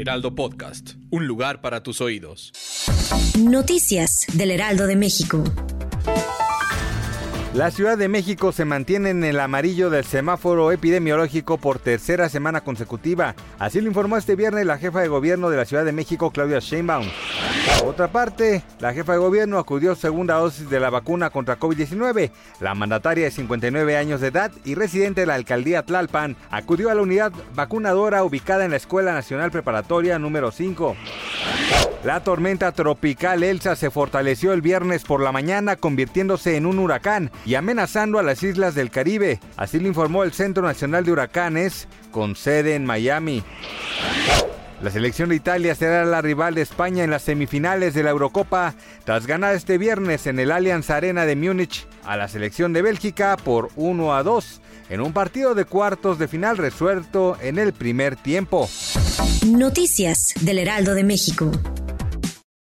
Heraldo Podcast, un lugar para tus oídos. Noticias del Heraldo de México. La Ciudad de México se mantiene en el amarillo del semáforo epidemiológico por tercera semana consecutiva. Así lo informó este viernes la jefa de gobierno de la Ciudad de México, Claudia Sheinbaum. Por otra parte, la jefa de gobierno acudió segunda dosis de la vacuna contra COVID-19. La mandataria de 59 años de edad y residente de la alcaldía Tlalpan acudió a la unidad vacunadora ubicada en la Escuela Nacional Preparatoria número 5. La tormenta tropical Elsa se fortaleció el viernes por la mañana convirtiéndose en un huracán y amenazando a las islas del Caribe. Así lo informó el Centro Nacional de Huracanes con sede en Miami. La selección de Italia será la rival de España en las semifinales de la Eurocopa tras ganar este viernes en el Allianz Arena de Múnich a la selección de Bélgica por 1 a 2 en un partido de cuartos de final resuelto en el primer tiempo. Noticias del Heraldo de México.